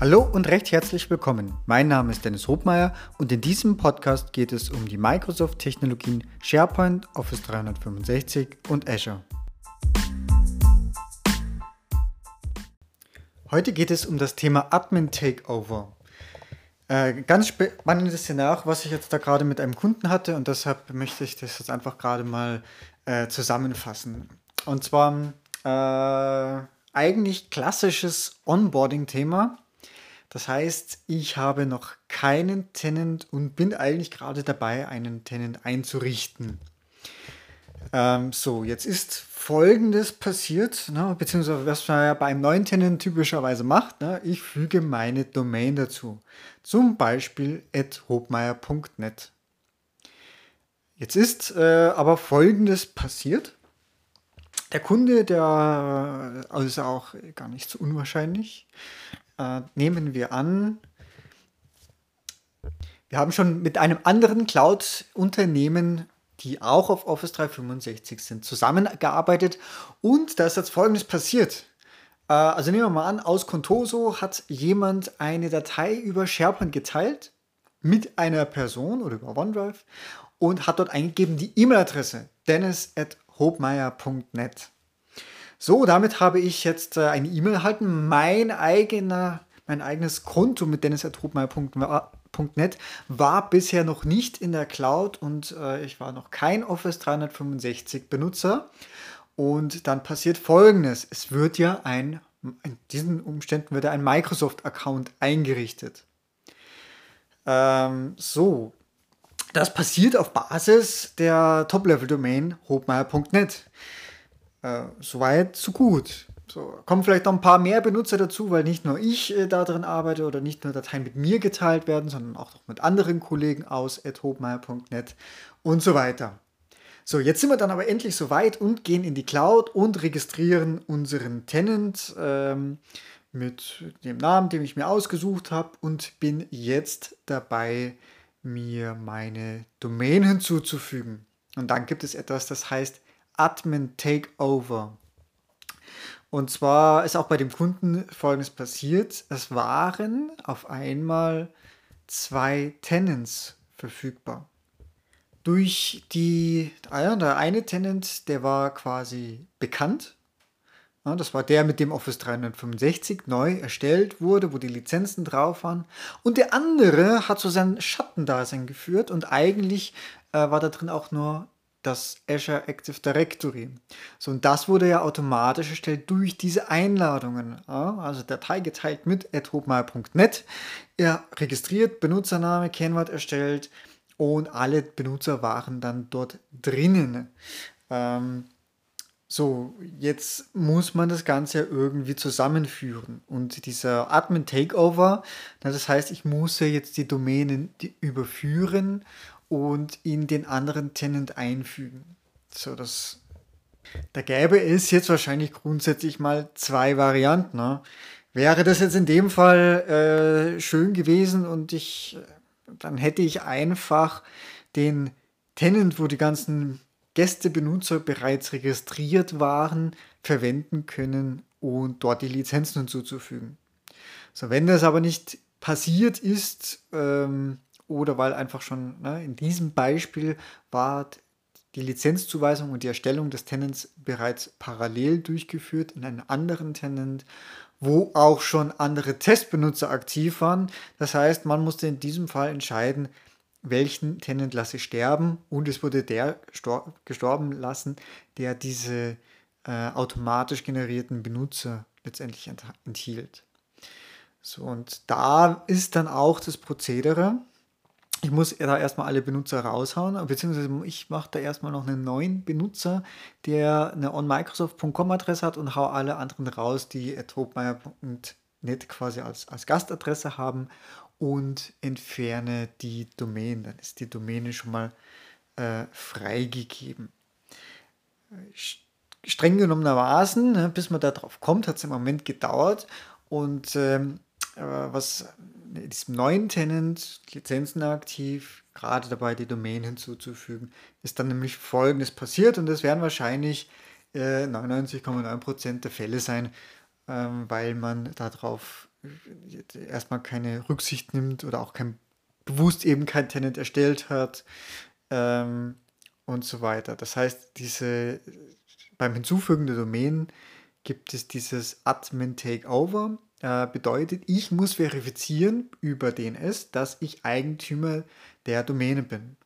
Hallo und recht herzlich willkommen. Mein Name ist Dennis Hobmeier und in diesem Podcast geht es um die Microsoft-Technologien SharePoint, Office 365 und Azure. Heute geht es um das Thema Admin Takeover. Äh, ganz spannendes Szenario, was ich jetzt da gerade mit einem Kunden hatte und deshalb möchte ich das jetzt einfach gerade mal äh, zusammenfassen. Und zwar äh, eigentlich klassisches Onboarding-Thema das heißt, ich habe noch keinen Tenant und bin eigentlich gerade dabei, einen Tenant einzurichten. Ähm, so, jetzt ist Folgendes passiert, ne, beziehungsweise was man ja bei einem neuen Tenant typischerweise macht. Ne, ich füge meine Domain dazu. Zum Beispiel at hobmeier.net. Jetzt ist äh, aber Folgendes passiert. Der Kunde, der äh, also auch gar nicht so unwahrscheinlich, äh, nehmen wir an, wir haben schon mit einem anderen Cloud-Unternehmen, die auch auf Office 365 sind, zusammengearbeitet und da ist jetzt Folgendes passiert. Äh, also nehmen wir mal an, aus Contoso hat jemand eine Datei über SharePoint geteilt mit einer Person oder über OneDrive und hat dort eingegeben die E-Mail-Adresse dennis at hobmeier.net. So, damit habe ich jetzt äh, eine E-Mail erhalten. Mein eigener, mein eigenes Konto mit dennis.hubmeier.net war bisher noch nicht in der Cloud und äh, ich war noch kein Office 365 Benutzer. Und dann passiert folgendes: Es wird ja ein, in diesen Umständen wird ein Microsoft-Account eingerichtet. Ähm, so, das passiert auf Basis der Top-Level-Domain hobmeier.net. Äh, Soweit, so gut. So, kommen vielleicht noch ein paar mehr Benutzer dazu, weil nicht nur ich äh, da arbeite oder nicht nur Dateien mit mir geteilt werden, sondern auch noch mit anderen Kollegen aus hobmeier.net und so weiter. So, jetzt sind wir dann aber endlich soweit und gehen in die Cloud und registrieren unseren Tenant ähm, mit dem Namen, den ich mir ausgesucht habe und bin jetzt dabei, mir meine Domain hinzuzufügen. Und dann gibt es etwas, das heißt Admin Takeover. Und zwar ist auch bei dem Kunden Folgendes passiert. Es waren auf einmal zwei Tenants verfügbar. Durch die, ah der eine Tenant, der war quasi bekannt. Das war der, mit dem Office 365 neu erstellt wurde, wo die Lizenzen drauf waren. Und der andere hat so sein Schattendasein geführt und eigentlich äh, war da drin auch nur das Azure Active Directory. So, und das wurde ja automatisch erstellt durch diese Einladungen. Ja, also Datei geteilt mit athobmal.net. Er registriert, Benutzername, Kennwort erstellt und alle Benutzer waren dann dort drinnen. Ähm, so, jetzt muss man das Ganze irgendwie zusammenführen. Und dieser Admin Takeover, das heißt, ich muss ja jetzt die Domänen überführen und in den anderen Tenant einfügen. So, das, da gäbe es jetzt wahrscheinlich grundsätzlich mal zwei Varianten. Ne? Wäre das jetzt in dem Fall äh, schön gewesen und ich, dann hätte ich einfach den Tenant, wo die ganzen Gästebenutzer bereits registriert waren, verwenden können und dort die Lizenzen hinzuzufügen. So, wenn das aber nicht passiert ist, ähm, oder weil einfach schon ne, in diesem Beispiel war die Lizenzzuweisung und die Erstellung des Tenants bereits parallel durchgeführt in einem anderen Tenant, wo auch schon andere Testbenutzer aktiv waren. Das heißt, man musste in diesem Fall entscheiden, welchen Tenant lasse ich sterben und es wurde der gestorben lassen, der diese äh, automatisch generierten Benutzer letztendlich enthielt. So, und da ist dann auch das Prozedere, ich muss da erstmal alle Benutzer raushauen, beziehungsweise ich mache da erstmal noch einen neuen Benutzer, der eine onmicrosoft.com-Adresse hat und hau alle anderen raus, die tropmeier.net quasi als, als Gastadresse haben und entferne die Domain. Dann ist die Domäne schon mal äh, freigegeben. Streng genommenermaßen, ne, bis man da drauf kommt, hat es im Moment gedauert und ähm, was in diesem neuen Tenant Lizenzen aktiv, gerade dabei die Domain hinzuzufügen, ist dann nämlich folgendes passiert und das werden wahrscheinlich äh, 99,9% der Fälle sein, ähm, weil man darauf erstmal keine Rücksicht nimmt oder auch kein bewusst eben kein Tenant erstellt hat ähm, und so weiter. Das heißt, diese beim Hinzufügen der Domänen gibt es dieses Admin Takeover. Äh, bedeutet, ich muss verifizieren über DNS, dass ich Eigentümer der Domäne bin.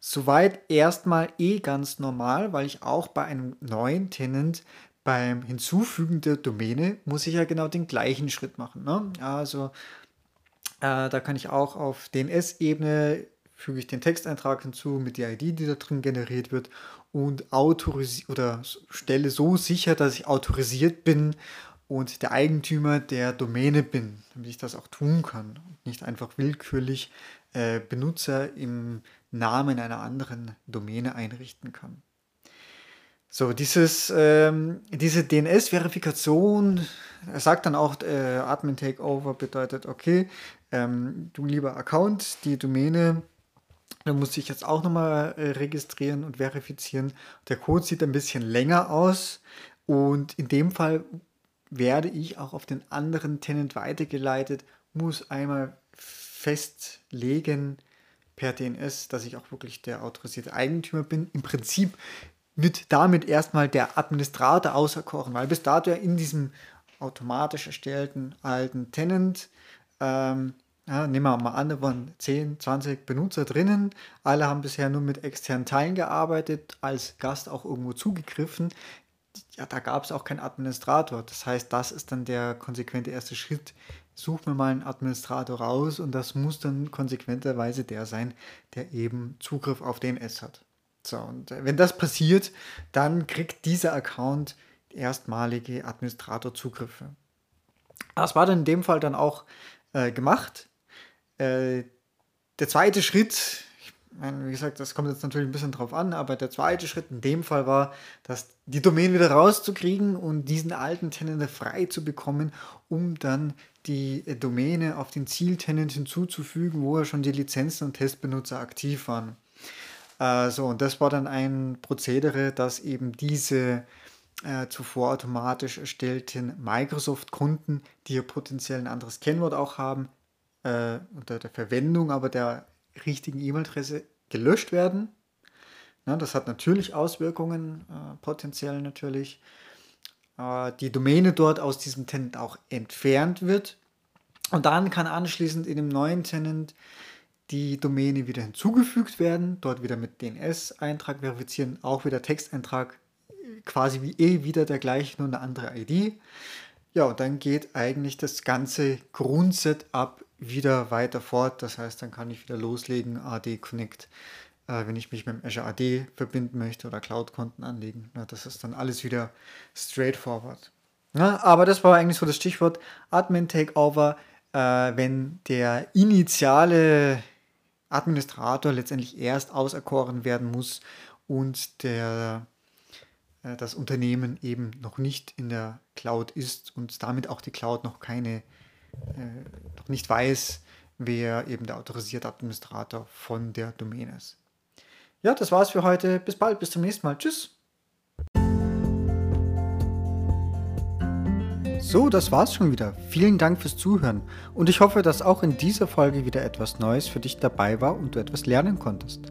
Soweit erstmal eh ganz normal, weil ich auch bei einem neuen Tenant beim Hinzufügen der Domäne muss ich ja genau den gleichen Schritt machen. Ne? Also äh, da kann ich auch auf DNS-Ebene füge ich den Texteintrag hinzu mit der ID, die da drin generiert wird und autorisiere oder stelle so sicher, dass ich autorisiert bin und der Eigentümer der Domäne bin, damit ich das auch tun kann und nicht einfach willkürlich äh, Benutzer im Namen einer anderen Domäne einrichten kann. So, dieses, ähm, diese DNS-Verifikation, er sagt dann auch, äh, Admin Takeover bedeutet, okay, ähm, du lieber Account, die Domäne, da muss ich jetzt auch nochmal äh, registrieren und verifizieren. Der Code sieht ein bisschen länger aus und in dem Fall werde ich auch auf den anderen Tenant weitergeleitet, muss einmal festlegen per DNS, dass ich auch wirklich der autorisierte Eigentümer bin. Im Prinzip wird damit erstmal der Administrator auserkoren, weil bis dato in diesem automatisch erstellten alten Tenant, ähm, ja, nehmen wir mal an, da waren 10, 20 Benutzer drinnen, alle haben bisher nur mit externen Teilen gearbeitet, als Gast auch irgendwo zugegriffen. Ja, da gab es auch keinen Administrator. Das heißt, das ist dann der konsequente erste Schritt. Such mir mal einen Administrator raus und das muss dann konsequenterweise der sein, der eben Zugriff auf DNS hat. So, und äh, wenn das passiert, dann kriegt dieser Account erstmalige Administratorzugriffe. Das war dann in dem Fall dann auch äh, gemacht. Äh, der zweite Schritt, wie gesagt, das kommt jetzt natürlich ein bisschen drauf an, aber der zweite Schritt in dem Fall war, dass die Domain wieder rauszukriegen und diesen alten Tenant frei zu bekommen, um dann die Domäne auf den Zieltenant hinzuzufügen, wo ja schon die Lizenzen und Testbenutzer aktiv waren. Äh, so, und das war dann ein Prozedere, dass eben diese äh, zuvor automatisch erstellten Microsoft-Kunden, die ja potenziell ein anderes Kennwort auch haben, äh, unter der Verwendung aber der richtigen E-Mail-Adresse gelöscht werden. Ja, das hat natürlich Auswirkungen, äh, potenziell natürlich. Äh, die Domäne dort aus diesem Tenant auch entfernt wird. Und dann kann anschließend in dem neuen Tenant die Domäne wieder hinzugefügt werden, dort wieder mit DNS-Eintrag verifizieren, auch wieder Texteintrag, quasi wie eh wieder der gleiche, nur eine andere ID. Ja, und dann geht eigentlich das ganze Grundsetup wieder weiter fort. Das heißt, dann kann ich wieder loslegen, AD Connect, äh, wenn ich mich mit dem Azure AD verbinden möchte oder Cloud-Konten anlegen. Ja, das ist dann alles wieder straightforward. Ja, aber das war eigentlich so das Stichwort Admin Takeover, äh, wenn der initiale Administrator letztendlich erst auserkoren werden muss und der, das Unternehmen eben noch nicht in der Cloud ist und damit auch die Cloud noch keine, äh, noch nicht weiß, wer eben der autorisierte Administrator von der Domain ist. Ja, das war's für heute. Bis bald, bis zum nächsten Mal. Tschüss. So, das war's schon wieder. Vielen Dank fürs Zuhören und ich hoffe, dass auch in dieser Folge wieder etwas Neues für dich dabei war und du etwas lernen konntest.